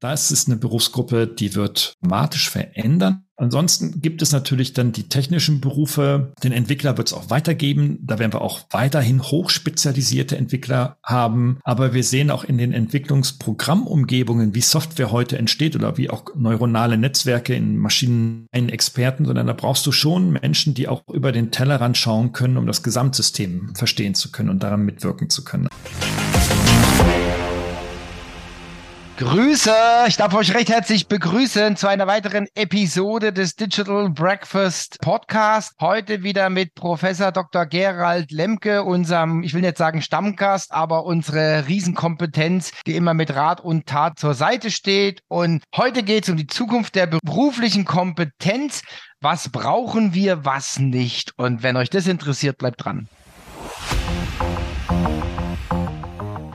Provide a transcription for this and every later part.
Das ist eine Berufsgruppe, die wird dramatisch verändern. Ansonsten gibt es natürlich dann die technischen Berufe. Den Entwickler wird es auch weitergeben. Da werden wir auch weiterhin hochspezialisierte Entwickler haben. Aber wir sehen auch in den Entwicklungsprogrammumgebungen, wie Software heute entsteht oder wie auch neuronale Netzwerke in Maschinen einen Experten, sondern da brauchst du schon Menschen, die auch über den Tellerrand schauen können, um das Gesamtsystem verstehen zu können und daran mitwirken zu können. Grüße, ich darf euch recht herzlich begrüßen zu einer weiteren Episode des Digital Breakfast Podcast. Heute wieder mit Professor Dr. Gerald Lemke, unserem, ich will nicht sagen Stammgast, aber unsere Riesenkompetenz, die immer mit Rat und Tat zur Seite steht. Und heute geht es um die Zukunft der beruflichen Kompetenz. Was brauchen wir, was nicht? Und wenn euch das interessiert, bleibt dran.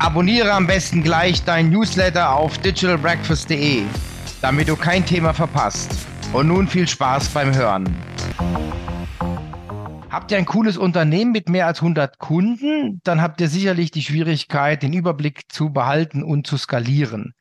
Abonniere am besten gleich dein Newsletter auf digitalbreakfast.de, damit du kein Thema verpasst. Und nun viel Spaß beim Hören. Habt ihr ein cooles Unternehmen mit mehr als 100 Kunden, dann habt ihr sicherlich die Schwierigkeit, den Überblick zu behalten und zu skalieren.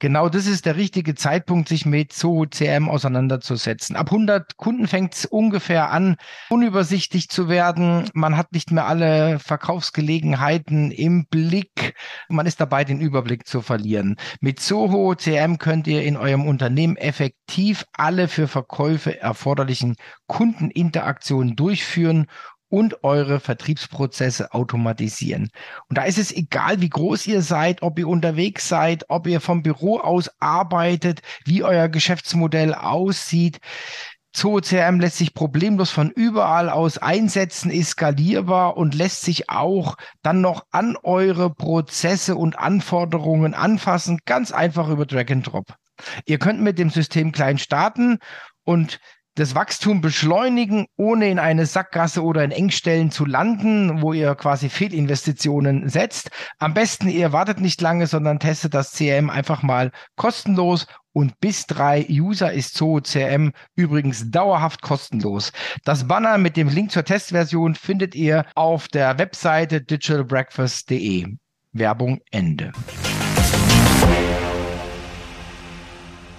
Genau das ist der richtige Zeitpunkt, sich mit Zoho CM auseinanderzusetzen. Ab 100 Kunden fängt es ungefähr an, unübersichtlich zu werden. Man hat nicht mehr alle Verkaufsgelegenheiten im Blick. Man ist dabei, den Überblick zu verlieren. Mit Zoho CM könnt ihr in eurem Unternehmen effektiv alle für Verkäufe erforderlichen Kundeninteraktionen durchführen und eure Vertriebsprozesse automatisieren. Und da ist es egal, wie groß ihr seid, ob ihr unterwegs seid, ob ihr vom Büro aus arbeitet, wie euer Geschäftsmodell aussieht. ZooCRM lässt sich problemlos von überall aus einsetzen, ist skalierbar und lässt sich auch dann noch an eure Prozesse und Anforderungen anfassen, ganz einfach über Drag and Drop. Ihr könnt mit dem System klein starten und das Wachstum beschleunigen, ohne in eine Sackgasse oder in Engstellen zu landen, wo ihr quasi Fehlinvestitionen setzt. Am besten, ihr wartet nicht lange, sondern testet das CRM einfach mal kostenlos und bis drei User ist Zoho CRM übrigens dauerhaft kostenlos. Das Banner mit dem Link zur Testversion findet ihr auf der Webseite digitalbreakfast.de. Werbung Ende.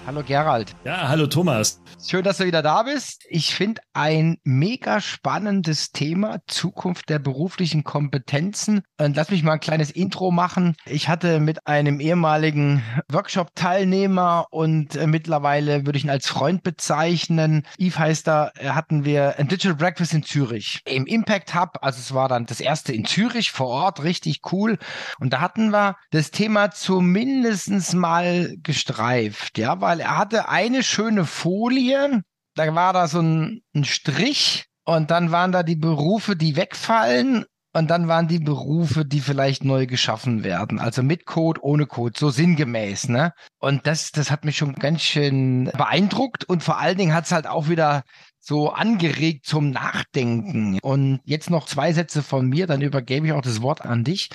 Hallo Gerald. Ja, hallo Thomas. Schön, dass du wieder da bist. Ich finde ein mega spannendes Thema, Zukunft der beruflichen Kompetenzen. Und lass mich mal ein kleines Intro machen. Ich hatte mit einem ehemaligen Workshop-Teilnehmer und äh, mittlerweile würde ich ihn als Freund bezeichnen. Yves heißt da, hatten wir ein Digital Breakfast in Zürich im Impact Hub. Also es war dann das erste in Zürich vor Ort, richtig cool. Und da hatten wir das Thema zumindest mal gestreift, ja, weil er hatte eine schöne Folie, da war da so ein, ein Strich und dann waren da die Berufe, die wegfallen und dann waren die Berufe, die vielleicht neu geschaffen werden. Also mit Code, ohne Code, so sinngemäß, ne? Und das, das hat mich schon ganz schön beeindruckt und vor allen Dingen hat es halt auch wieder so angeregt zum Nachdenken. Und jetzt noch zwei Sätze von mir, dann übergebe ich auch das Wort an dich.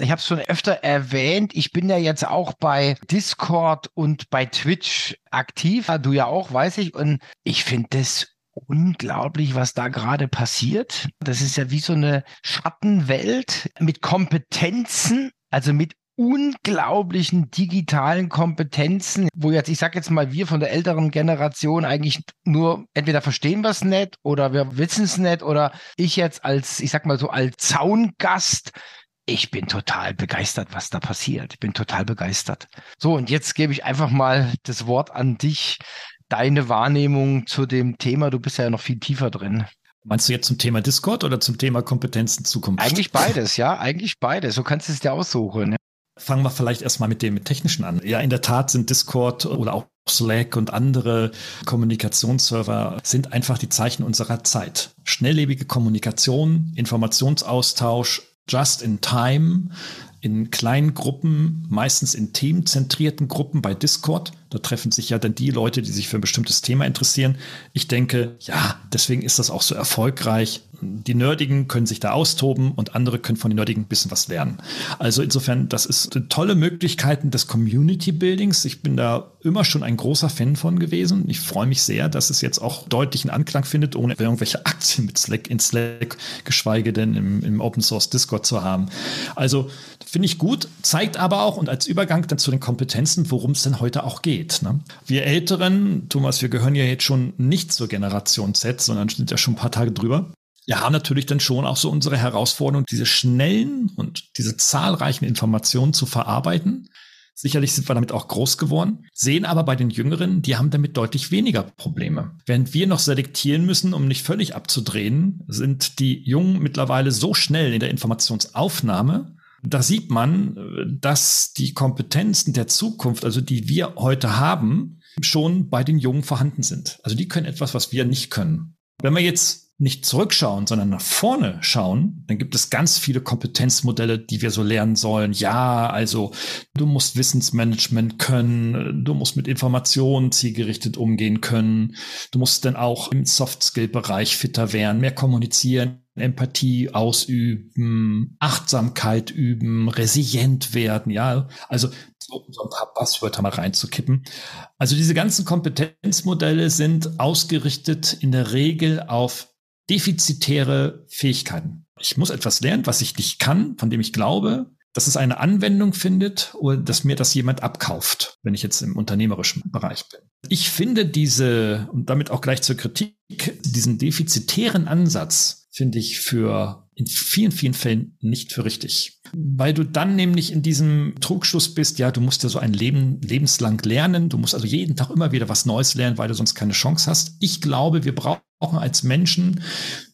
Ich habe es schon öfter erwähnt. Ich bin ja jetzt auch bei Discord und bei Twitch aktiv. Du ja auch, weiß ich. Und ich finde das unglaublich, was da gerade passiert. Das ist ja wie so eine Schattenwelt mit Kompetenzen, also mit unglaublichen digitalen Kompetenzen, wo jetzt, ich sage jetzt mal, wir von der älteren Generation eigentlich nur entweder verstehen wir es nicht oder wir wissen es nicht oder ich jetzt als, ich sag mal so, als Zaungast ich bin total begeistert, was da passiert. Ich bin total begeistert. So, und jetzt gebe ich einfach mal das Wort an dich, deine Wahrnehmung zu dem Thema. Du bist ja noch viel tiefer drin. Meinst du jetzt zum Thema Discord oder zum Thema Kompetenzen Zukunft? Eigentlich beides, ja, eigentlich beides. So kannst du es dir aussuchen. Fangen wir vielleicht erstmal mit dem Technischen an. Ja, in der Tat sind Discord oder auch Slack und andere Kommunikationsserver sind einfach die Zeichen unserer Zeit. Schnelllebige Kommunikation, Informationsaustausch, just in time, in kleinen Gruppen, meistens in themenzentrierten Gruppen bei Discord, Da treffen sich ja dann die Leute, die sich für ein bestimmtes Thema interessieren. Ich denke, ja, deswegen ist das auch so erfolgreich. Die Nerdigen können sich da austoben und andere können von den Nerdigen ein bisschen was lernen. Also insofern, das ist tolle Möglichkeiten des Community Buildings. Ich bin da immer schon ein großer Fan von gewesen. Ich freue mich sehr, dass es jetzt auch deutlichen Anklang findet, ohne irgendwelche Aktien mit Slack in Slack, geschweige denn im, im Open Source Discord zu haben. Also finde ich gut, zeigt aber auch und als Übergang dann zu den Kompetenzen, worum es denn heute auch geht. Ne? Wir Älteren, Thomas, wir gehören ja jetzt schon nicht zur Generation Z, sondern sind ja schon ein paar Tage drüber. Wir haben natürlich dann schon auch so unsere Herausforderung, diese schnellen und diese zahlreichen Informationen zu verarbeiten. Sicherlich sind wir damit auch groß geworden, sehen aber bei den Jüngeren, die haben damit deutlich weniger Probleme. Während wir noch selektieren müssen, um nicht völlig abzudrehen, sind die Jungen mittlerweile so schnell in der Informationsaufnahme, da sieht man, dass die Kompetenzen der Zukunft, also die wir heute haben, schon bei den Jungen vorhanden sind. Also die können etwas, was wir nicht können. Wenn wir jetzt nicht zurückschauen, sondern nach vorne schauen, dann gibt es ganz viele Kompetenzmodelle, die wir so lernen sollen. Ja, also du musst Wissensmanagement können, du musst mit Informationen zielgerichtet umgehen können, du musst dann auch im Soft-Skill-Bereich fitter werden, mehr kommunizieren, Empathie ausüben, Achtsamkeit üben, resilient werden, ja. Also so, ein paar Passwörter mal reinzukippen. Also diese ganzen Kompetenzmodelle sind ausgerichtet in der Regel auf defizitäre Fähigkeiten. Ich muss etwas lernen, was ich nicht kann, von dem ich glaube, dass es eine Anwendung findet oder dass mir das jemand abkauft, wenn ich jetzt im unternehmerischen Bereich bin. Ich finde diese, und damit auch gleich zur Kritik, diesen defizitären Ansatz finde ich für in vielen, vielen Fällen nicht für richtig. Weil du dann nämlich in diesem Trugschluss bist, ja, du musst ja so ein Leben lebenslang lernen, du musst also jeden Tag immer wieder was Neues lernen, weil du sonst keine Chance hast. Ich glaube, wir brauchen als Menschen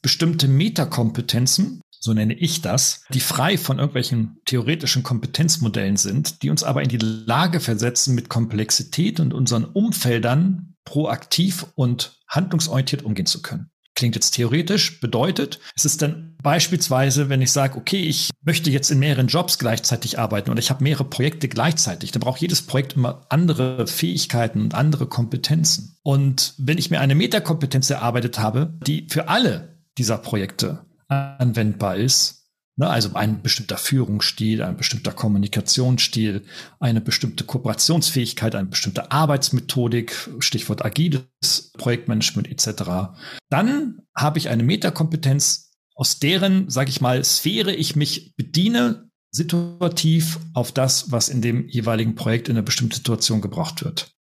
bestimmte Metakompetenzen, so nenne ich das, die frei von irgendwelchen theoretischen Kompetenzmodellen sind, die uns aber in die Lage versetzen, mit Komplexität und unseren Umfeldern proaktiv und handlungsorientiert umgehen zu können. Klingt jetzt theoretisch, bedeutet, es ist dann beispielsweise, wenn ich sage, okay, ich möchte jetzt in mehreren Jobs gleichzeitig arbeiten und ich habe mehrere Projekte gleichzeitig, dann braucht jedes Projekt immer andere Fähigkeiten und andere Kompetenzen. Und wenn ich mir eine Metakompetenz erarbeitet habe, die für alle dieser Projekte anwendbar ist, Ne, also ein bestimmter Führungsstil, ein bestimmter Kommunikationsstil, eine bestimmte Kooperationsfähigkeit, eine bestimmte Arbeitsmethodik, Stichwort agiles Projektmanagement etc. Dann habe ich eine Metakompetenz, aus deren, sage ich mal, Sphäre ich mich bediene, situativ auf das, was in dem jeweiligen Projekt in einer bestimmten Situation gebraucht wird.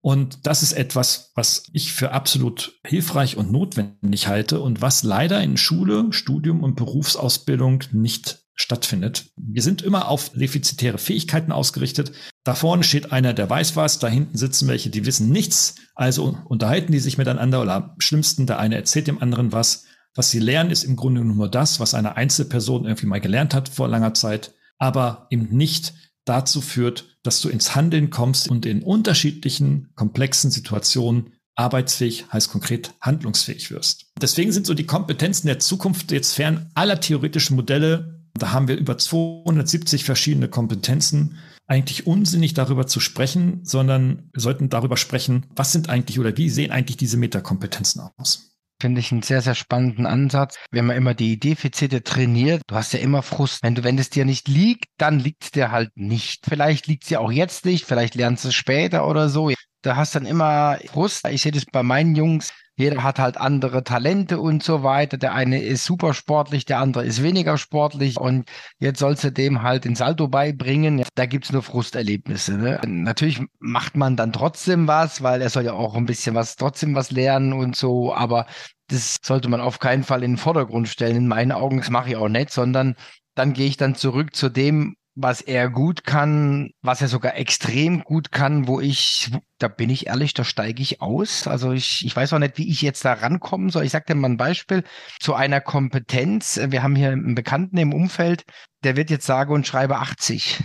Und das ist etwas, was ich für absolut hilfreich und notwendig halte und was leider in Schule, Studium und Berufsausbildung nicht stattfindet. Wir sind immer auf defizitäre Fähigkeiten ausgerichtet. Da vorne steht einer, der weiß was, da hinten sitzen welche, die wissen nichts. Also unterhalten die sich miteinander oder am schlimmsten, der eine erzählt dem anderen was. Was sie lernen, ist im Grunde nur das, was eine Einzelperson irgendwie mal gelernt hat vor langer Zeit, aber eben nicht dazu führt, dass du ins Handeln kommst und in unterschiedlichen komplexen Situationen arbeitsfähig heißt konkret handlungsfähig wirst. Deswegen sind so die Kompetenzen der Zukunft jetzt fern aller theoretischen Modelle. Da haben wir über 270 verschiedene Kompetenzen. Eigentlich unsinnig darüber zu sprechen, sondern wir sollten darüber sprechen, was sind eigentlich oder wie sehen eigentlich diese Metakompetenzen aus. Finde ich einen sehr, sehr spannenden Ansatz. Wenn man immer die Defizite trainiert, du hast ja immer Frust. Wenn du, wenn es dir nicht liegt, dann liegt es dir halt nicht. Vielleicht liegt es dir auch jetzt nicht, vielleicht lernst du es später oder so. Du hast dann immer Frust. Ich sehe das bei meinen Jungs. Jeder hat halt andere Talente und so weiter. Der eine ist super sportlich, der andere ist weniger sportlich. Und jetzt sollst du dem halt den Salto beibringen. Da gibt's nur Frusterlebnisse. Ne? Natürlich macht man dann trotzdem was, weil er soll ja auch ein bisschen was, trotzdem was lernen und so. Aber das sollte man auf keinen Fall in den Vordergrund stellen. In meinen Augen, das mache ich auch nicht, sondern dann gehe ich dann zurück zu dem, was er gut kann, was er sogar extrem gut kann, wo ich, da bin ich ehrlich, da steige ich aus. Also ich, ich weiß auch nicht, wie ich jetzt da rankommen soll. Ich sage dir mal ein Beispiel zu einer Kompetenz. Wir haben hier einen Bekannten im Umfeld, der wird jetzt sage und schreibe 80.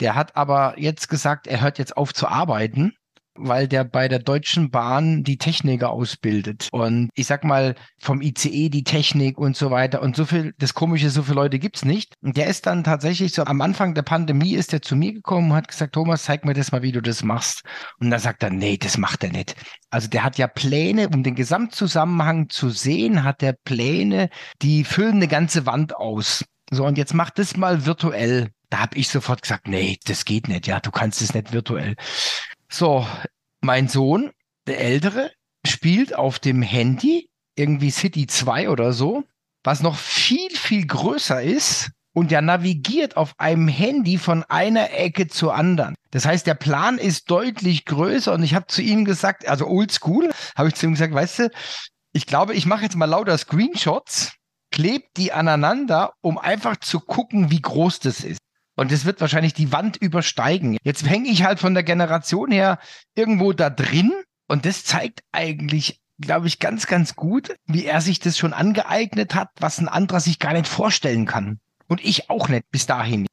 Der hat aber jetzt gesagt, er hört jetzt auf zu arbeiten weil der bei der Deutschen Bahn die Techniker ausbildet. Und ich sag mal, vom ICE die Technik und so weiter. Und so viel, das Komische, so viele Leute gibt's nicht. Und der ist dann tatsächlich so, am Anfang der Pandemie ist er zu mir gekommen und hat gesagt, Thomas, zeig mir das mal, wie du das machst. Und dann sagt er, nee, das macht er nicht. Also der hat ja Pläne, um den Gesamtzusammenhang zu sehen, hat er Pläne, die füllen eine ganze Wand aus. So, und jetzt mach das mal virtuell. Da habe ich sofort gesagt, nee, das geht nicht. Ja, du kannst es nicht virtuell. So, mein Sohn, der Ältere, spielt auf dem Handy irgendwie City 2 oder so, was noch viel, viel größer ist und der navigiert auf einem Handy von einer Ecke zur anderen. Das heißt, der Plan ist deutlich größer und ich habe zu ihm gesagt, also oldschool, habe ich zu ihm gesagt, weißt du, ich glaube, ich mache jetzt mal lauter Screenshots, klebe die aneinander, um einfach zu gucken, wie groß das ist. Und es wird wahrscheinlich die Wand übersteigen. Jetzt hänge ich halt von der Generation her irgendwo da drin. Und das zeigt eigentlich, glaube ich, ganz, ganz gut, wie er sich das schon angeeignet hat, was ein anderer sich gar nicht vorstellen kann. Und ich auch nicht bis dahin.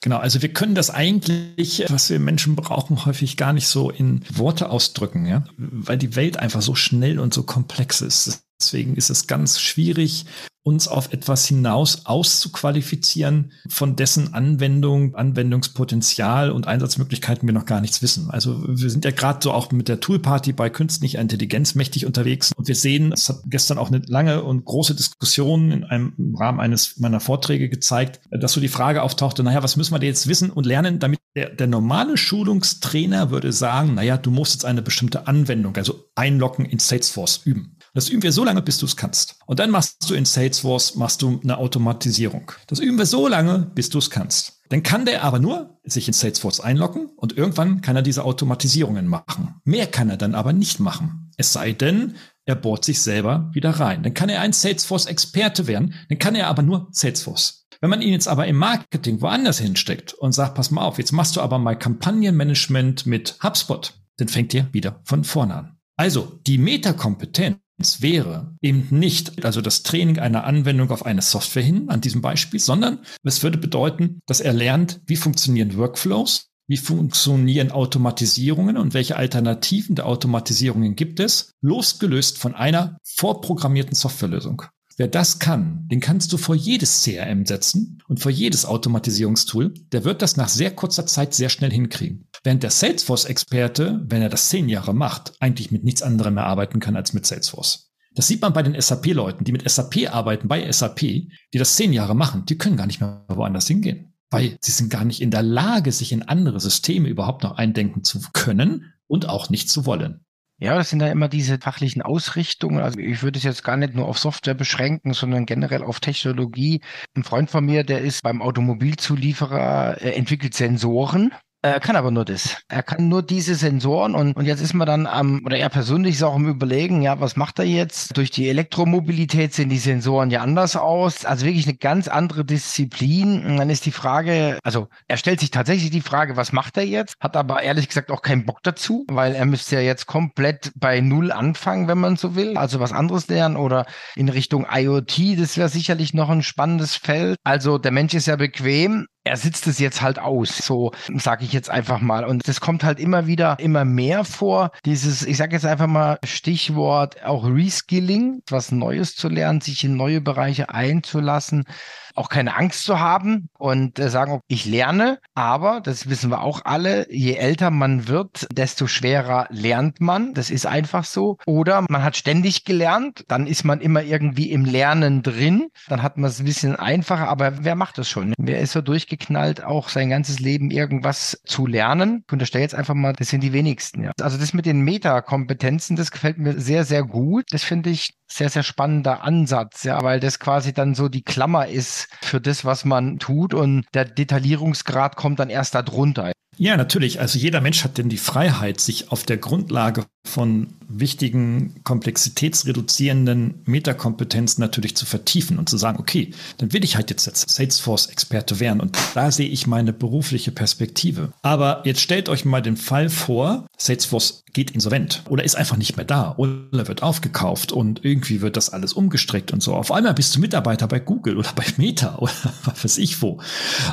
Genau, also wir können das eigentlich, was wir Menschen brauchen, häufig gar nicht so in Worte ausdrücken, ja, weil die Welt einfach so schnell und so komplex ist. Deswegen ist es ganz schwierig, uns auf etwas hinaus auszuqualifizieren, von dessen Anwendung, Anwendungspotenzial und Einsatzmöglichkeiten wir noch gar nichts wissen. Also wir sind ja gerade so auch mit der Toolparty bei künstlicher Intelligenz mächtig unterwegs und wir sehen, es hat gestern auch eine lange und große Diskussion in einem im Rahmen eines meiner Vorträge gezeigt, dass so die Frage auftauchte, naja, was müssen wir denn jetzt wissen und lernen, damit der, der normale Schulungstrainer würde sagen, naja, du musst jetzt eine bestimmte Anwendung, also einloggen in Salesforce üben. Das üben wir so lange, bis du es kannst. Und dann machst du in Salesforce machst du eine Automatisierung. Das üben wir so lange, bis du es kannst. Dann kann der aber nur sich in Salesforce einloggen und irgendwann kann er diese Automatisierungen machen. Mehr kann er dann aber nicht machen. Es sei denn, er bohrt sich selber wieder rein. Dann kann er ein Salesforce-Experte werden. Dann kann er aber nur Salesforce. Wenn man ihn jetzt aber im Marketing woanders hinsteckt und sagt, pass mal auf, jetzt machst du aber mal Kampagnenmanagement mit HubSpot, dann fängt ihr wieder von vorne an. Also die Metakompetenz es wäre eben nicht also das Training einer Anwendung auf eine Software hin, an diesem Beispiel, sondern es würde bedeuten, dass er lernt, wie funktionieren Workflows, wie funktionieren Automatisierungen und welche Alternativen der Automatisierungen gibt es, losgelöst von einer vorprogrammierten Softwarelösung. Wer das kann, den kannst du vor jedes CRM setzen und vor jedes Automatisierungstool. Der wird das nach sehr kurzer Zeit sehr schnell hinkriegen. Während der Salesforce-Experte, wenn er das zehn Jahre macht, eigentlich mit nichts anderem mehr arbeiten kann als mit Salesforce. Das sieht man bei den SAP-Leuten, die mit SAP arbeiten, bei SAP, die das zehn Jahre machen, die können gar nicht mehr woanders hingehen. Weil sie sind gar nicht in der Lage, sich in andere Systeme überhaupt noch eindenken zu können und auch nicht zu wollen. Ja, das sind ja immer diese fachlichen Ausrichtungen. Also ich würde es jetzt gar nicht nur auf Software beschränken, sondern generell auf Technologie. Ein Freund von mir, der ist beim Automobilzulieferer, äh, entwickelt Sensoren er kann aber nur das. Er kann nur diese Sensoren und, und jetzt ist man dann am, oder er persönlich ist auch am überlegen, ja, was macht er jetzt? Durch die Elektromobilität sehen die Sensoren ja anders aus. Also wirklich eine ganz andere Disziplin. Und dann ist die Frage, also er stellt sich tatsächlich die Frage, was macht er jetzt? Hat aber ehrlich gesagt auch keinen Bock dazu, weil er müsste ja jetzt komplett bei Null anfangen, wenn man so will. Also was anderes lernen oder in Richtung IoT, das wäre sicherlich noch ein spannendes Feld. Also der Mensch ist ja bequem, er sitzt es jetzt halt aus, so sage ich jetzt einfach mal. Und das kommt halt immer wieder, immer mehr vor. Dieses, ich sage jetzt einfach mal Stichwort auch Reskilling, was Neues zu lernen, sich in neue Bereiche einzulassen auch keine Angst zu haben und äh, sagen, ich lerne, aber, das wissen wir auch alle, je älter man wird, desto schwerer lernt man. Das ist einfach so. Oder man hat ständig gelernt, dann ist man immer irgendwie im Lernen drin, dann hat man es ein bisschen einfacher, aber wer macht das schon? Wer ist so durchgeknallt, auch sein ganzes Leben irgendwas zu lernen? Ich unterstelle jetzt einfach mal, das sind die wenigsten. Ja. Also das mit den Metakompetenzen, das gefällt mir sehr, sehr gut. Das finde ich sehr, sehr spannender Ansatz, ja, weil das quasi dann so die Klammer ist für das, was man tut und der Detaillierungsgrad kommt dann erst darunter. Ja, natürlich. Also jeder Mensch hat denn die Freiheit, sich auf der Grundlage von wichtigen, komplexitätsreduzierenden Metakompetenzen natürlich zu vertiefen und zu sagen, okay, dann will ich halt jetzt als Salesforce-Experte werden und da sehe ich meine berufliche Perspektive. Aber jetzt stellt euch mal den Fall vor, Salesforce geht insolvent oder ist einfach nicht mehr da oder wird aufgekauft und irgendwie wird das alles umgestrickt und so. Auf einmal bist du Mitarbeiter bei Google oder bei Meta oder was weiß ich wo.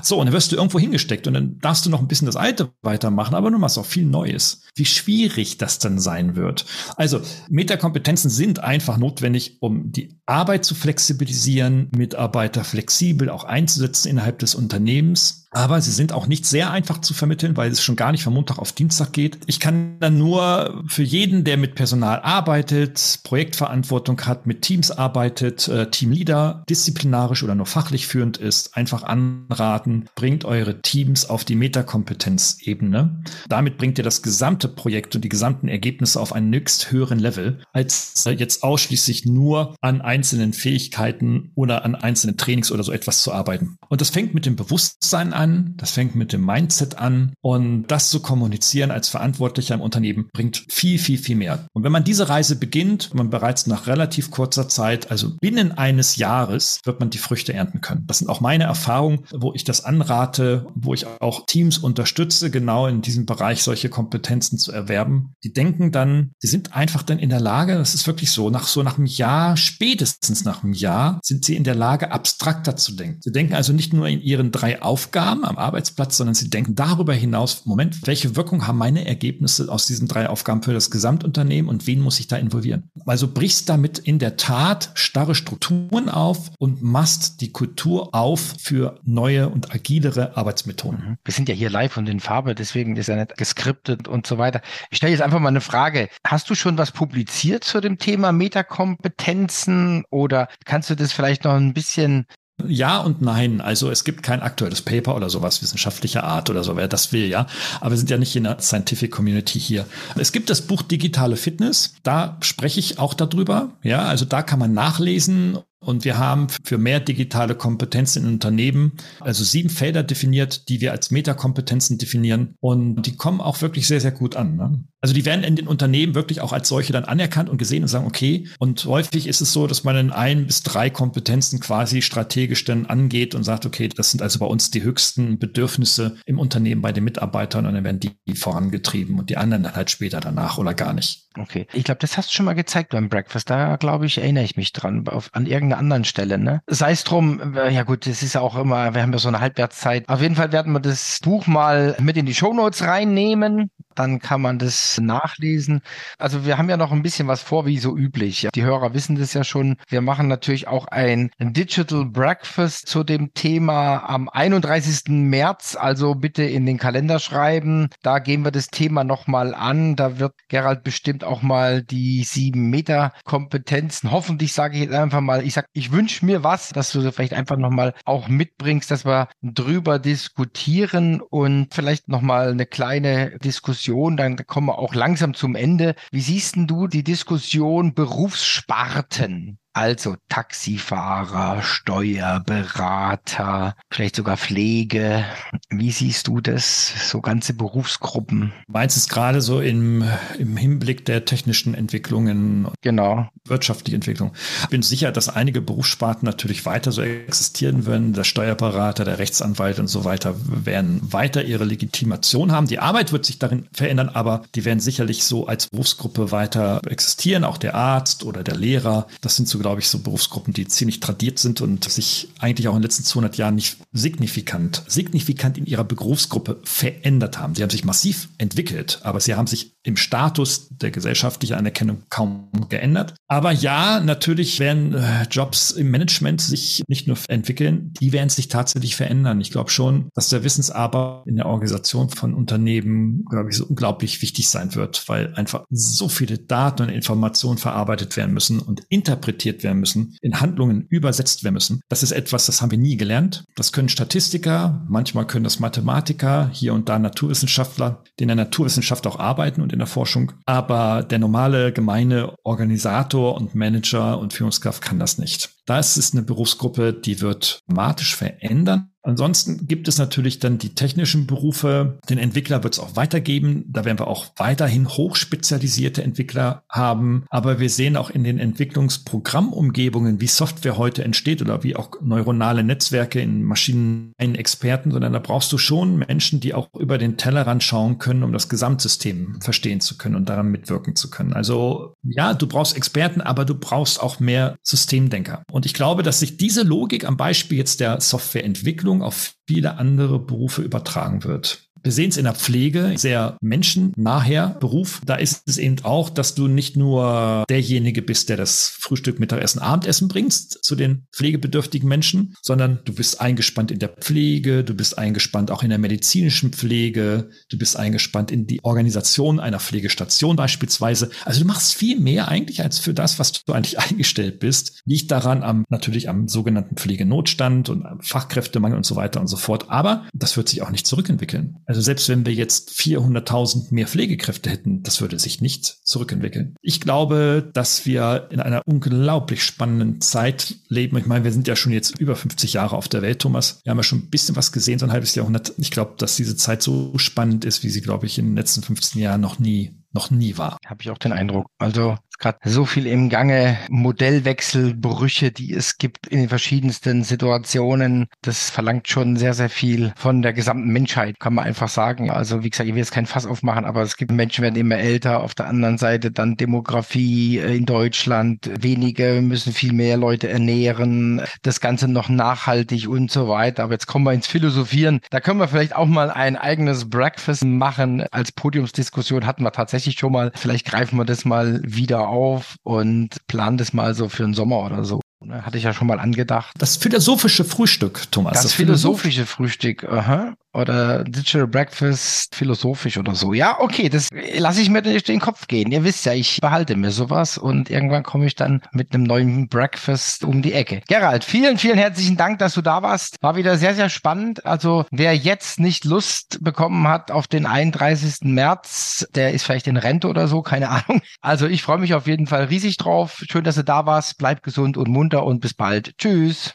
So, und dann wirst du irgendwo hingesteckt und dann darfst du noch ein bisschen das Alte weitermachen, aber du machst auch viel Neues. Wie schwierig das dann sein wird. Also, Metakompetenzen sind einfach notwendig, um die Arbeit zu flexibilisieren, Mitarbeiter flexibel auch einzusetzen innerhalb des Unternehmens aber sie sind auch nicht sehr einfach zu vermitteln, weil es schon gar nicht von Montag auf Dienstag geht. Ich kann dann nur für jeden, der mit Personal arbeitet, Projektverantwortung hat, mit Teams arbeitet, äh, Teamleader, disziplinarisch oder nur fachlich führend ist, einfach anraten, bringt eure Teams auf die Metakompetenzebene. Damit bringt ihr das gesamte Projekt und die gesamten Ergebnisse auf einen nächst höheren Level, als jetzt ausschließlich nur an einzelnen Fähigkeiten oder an einzelnen Trainings oder so etwas zu arbeiten. Und das fängt mit dem Bewusstsein an, an, das fängt mit dem Mindset an und das zu kommunizieren als Verantwortlicher im Unternehmen bringt viel, viel, viel mehr. Und wenn man diese Reise beginnt, man bereits nach relativ kurzer Zeit, also binnen eines Jahres, wird man die Früchte ernten können. Das sind auch meine Erfahrungen, wo ich das anrate, wo ich auch Teams unterstütze, genau in diesem Bereich solche Kompetenzen zu erwerben. Die denken dann, sie sind einfach dann in der Lage, das ist wirklich so, nach so nach einem Jahr, spätestens nach einem Jahr, sind sie in der Lage, abstrakter zu denken. Sie denken also nicht nur in ihren drei Aufgaben, haben am Arbeitsplatz, sondern sie denken darüber hinaus, Moment, welche Wirkung haben meine Ergebnisse aus diesen drei Aufgaben für das Gesamtunternehmen und wen muss ich da involvieren? Also brichst damit in der Tat starre Strukturen auf und machst die Kultur auf für neue und agilere Arbeitsmethoden. Mhm. Wir sind ja hier live und in Farbe, deswegen ist ja nicht geskriptet und so weiter. Ich stelle jetzt einfach mal eine Frage. Hast du schon was publiziert zu dem Thema Metakompetenzen oder kannst du das vielleicht noch ein bisschen ja und nein. Also es gibt kein aktuelles Paper oder sowas wissenschaftlicher Art oder so, wer das will, ja. Aber wir sind ja nicht in der Scientific Community hier. Es gibt das Buch Digitale Fitness. Da spreche ich auch darüber. Ja, also da kann man nachlesen und wir haben für mehr digitale Kompetenzen in Unternehmen also sieben Felder definiert, die wir als Metakompetenzen definieren. Und die kommen auch wirklich sehr, sehr gut an. Ne? Also die werden in den Unternehmen wirklich auch als solche dann anerkannt und gesehen und sagen, okay. Und häufig ist es so, dass man in ein bis drei Kompetenzen quasi strategisch dann angeht und sagt, okay, das sind also bei uns die höchsten Bedürfnisse im Unternehmen bei den Mitarbeitern und dann werden die vorangetrieben und die anderen dann halt später danach oder gar nicht. Okay. Ich glaube, das hast du schon mal gezeigt beim Breakfast. Da, glaube ich, erinnere ich mich dran, auf, an irgendeiner anderen Stelle. Ne? Sei es drum, äh, ja gut, das ist ja auch immer, wir haben ja so eine Halbwertszeit. Auf jeden Fall werden wir das Buch mal mit in die Shownotes reinnehmen dann kann man das nachlesen. Also wir haben ja noch ein bisschen was vor, wie so üblich. Die Hörer wissen das ja schon. Wir machen natürlich auch ein Digital Breakfast zu dem Thema am 31. März. Also bitte in den Kalender schreiben. Da gehen wir das Thema nochmal an. Da wird Gerald bestimmt auch mal die sieben Meter Kompetenzen. Hoffentlich sage ich jetzt einfach mal, ich sag, ich wünsche mir was, dass du vielleicht einfach nochmal auch mitbringst, dass wir drüber diskutieren und vielleicht nochmal eine kleine Diskussion Diskussion, dann kommen wir auch langsam zum Ende. Wie siehst du die Diskussion Berufssparten? Also Taxifahrer, Steuerberater, vielleicht sogar Pflege. Wie siehst du das? So ganze Berufsgruppen. Meinst du es gerade so im, im Hinblick der technischen Entwicklungen? Genau. Wirtschaftliche Entwicklung. Ich bin sicher, dass einige Berufssparten natürlich weiter so existieren werden. Der Steuerberater, der Rechtsanwalt und so weiter werden weiter ihre Legitimation haben. Die Arbeit wird sich darin verändern, aber die werden sicherlich so als Berufsgruppe weiter existieren. Auch der Arzt oder der Lehrer. Das sind so glaube ich, so Berufsgruppen, die ziemlich tradiert sind und sich eigentlich auch in den letzten 200 Jahren nicht signifikant, signifikant in ihrer Berufsgruppe verändert haben. Sie haben sich massiv entwickelt, aber sie haben sich im Status der gesellschaftlichen Anerkennung kaum geändert. Aber ja, natürlich werden äh, Jobs im Management sich nicht nur entwickeln, die werden sich tatsächlich verändern. Ich glaube schon, dass der Wissensarbeit in der Organisation von Unternehmen, glaube ich, so unglaublich wichtig sein wird, weil einfach so viele Daten und Informationen verarbeitet werden müssen und interpretiert interpretiert werden müssen, in Handlungen übersetzt werden müssen. Das ist etwas, das haben wir nie gelernt. Das können Statistiker, manchmal können das Mathematiker, hier und da Naturwissenschaftler, die in der Naturwissenschaft auch arbeiten und in der Forschung. Aber der normale, gemeine Organisator und Manager und Führungskraft kann das nicht. Das ist eine Berufsgruppe, die wird dramatisch verändern. Ansonsten gibt es natürlich dann die technischen Berufe. Den Entwickler wird es auch weitergeben. Da werden wir auch weiterhin hochspezialisierte Entwickler haben. Aber wir sehen auch in den Entwicklungsprogrammumgebungen, wie Software heute entsteht oder wie auch neuronale Netzwerke in Maschinen einen Experten, sondern da brauchst du schon Menschen, die auch über den Tellerrand schauen können, um das Gesamtsystem verstehen zu können und daran mitwirken zu können. Also ja, du brauchst Experten, aber du brauchst auch mehr Systemdenker. Und ich glaube, dass sich diese Logik am Beispiel jetzt der Softwareentwicklung auf viele andere Berufe übertragen wird. Wir sehen es in der Pflege, sehr menschennaher Beruf. Da ist es eben auch, dass du nicht nur derjenige bist, der das Frühstück, Mittagessen, Abendessen bringst zu den pflegebedürftigen Menschen, sondern du bist eingespannt in der Pflege, du bist eingespannt auch in der medizinischen Pflege, du bist eingespannt in die Organisation einer Pflegestation beispielsweise. Also du machst viel mehr eigentlich als für das, was du eigentlich eingestellt bist. Liegt daran am, natürlich am sogenannten Pflegenotstand und am Fachkräftemangel und so weiter und so fort. Aber das wird sich auch nicht zurückentwickeln. Also selbst wenn wir jetzt 400.000 mehr Pflegekräfte hätten, das würde sich nicht zurückentwickeln. Ich glaube, dass wir in einer unglaublich spannenden Zeit leben. Ich meine, wir sind ja schon jetzt über 50 Jahre auf der Welt, Thomas. Wir haben ja schon ein bisschen was gesehen, so ein halbes Jahrhundert. Ich glaube, dass diese Zeit so spannend ist, wie sie, glaube ich, in den letzten 15 Jahren noch nie noch nie war. Habe ich auch den Eindruck. Also gerade so viel im Gange, Modellwechselbrüche, die es gibt in den verschiedensten Situationen. Das verlangt schon sehr, sehr viel von der gesamten Menschheit, kann man einfach sagen. Also wie gesagt, ich will jetzt kein Fass aufmachen, aber es gibt Menschen werden immer älter. Auf der anderen Seite dann Demografie äh, in Deutschland. Wenige müssen viel mehr Leute ernähren. Das Ganze noch nachhaltig und so weiter. Aber jetzt kommen wir ins Philosophieren. Da können wir vielleicht auch mal ein eigenes Breakfast machen. Als Podiumsdiskussion hatten wir tatsächlich schon mal. Vielleicht greifen wir das mal wieder auf und plan das mal so für den Sommer oder so. Ne, hatte ich ja schon mal angedacht. Das philosophische Frühstück, Thomas. Das, das philosophische Frühstück, aha oder Digital Breakfast philosophisch oder so. Ja, okay, das lasse ich mir durch den Kopf gehen. Ihr wisst ja, ich behalte mir sowas und irgendwann komme ich dann mit einem neuen Breakfast um die Ecke. Gerald, vielen, vielen herzlichen Dank, dass du da warst. War wieder sehr, sehr spannend. Also wer jetzt nicht Lust bekommen hat auf den 31. März, der ist vielleicht in Rente oder so, keine Ahnung. Also ich freue mich auf jeden Fall riesig drauf. Schön, dass du da warst. Bleib gesund und munter und bis bald. Tschüss.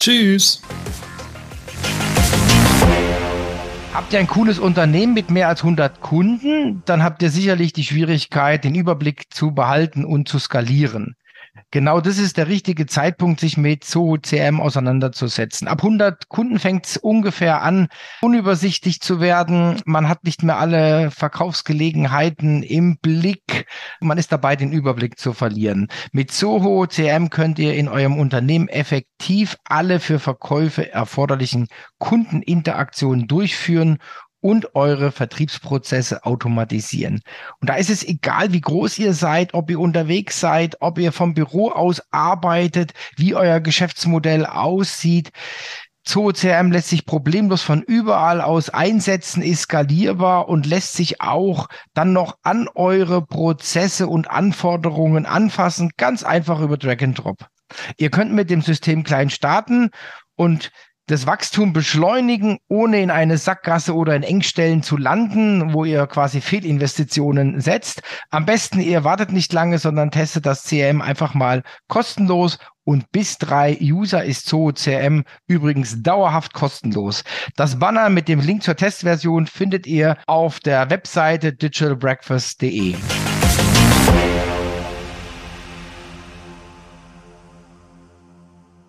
Tschüss. Habt ihr ein cooles Unternehmen mit mehr als 100 Kunden, dann habt ihr sicherlich die Schwierigkeit, den Überblick zu behalten und zu skalieren. Genau das ist der richtige Zeitpunkt, sich mit Zoho CM auseinanderzusetzen. Ab 100 Kunden fängt es ungefähr an, unübersichtlich zu werden. Man hat nicht mehr alle Verkaufsgelegenheiten im Blick. Man ist dabei, den Überblick zu verlieren. Mit Zoho CM könnt ihr in eurem Unternehmen effektiv alle für Verkäufe erforderlichen Kundeninteraktionen durchführen und eure Vertriebsprozesse automatisieren. Und da ist es egal, wie groß ihr seid, ob ihr unterwegs seid, ob ihr vom Büro aus arbeitet, wie euer Geschäftsmodell aussieht. ZooCRM lässt sich problemlos von überall aus einsetzen, ist skalierbar und lässt sich auch dann noch an eure Prozesse und Anforderungen anfassen, ganz einfach über Drag and Drop. Ihr könnt mit dem System klein starten und das Wachstum beschleunigen, ohne in eine Sackgasse oder in Engstellen zu landen, wo ihr quasi Fehlinvestitionen setzt. Am besten, ihr wartet nicht lange, sondern testet das CRM einfach mal kostenlos und bis drei User ist Zoho CRM übrigens dauerhaft kostenlos. Das Banner mit dem Link zur Testversion findet ihr auf der Webseite digitalbreakfast.de.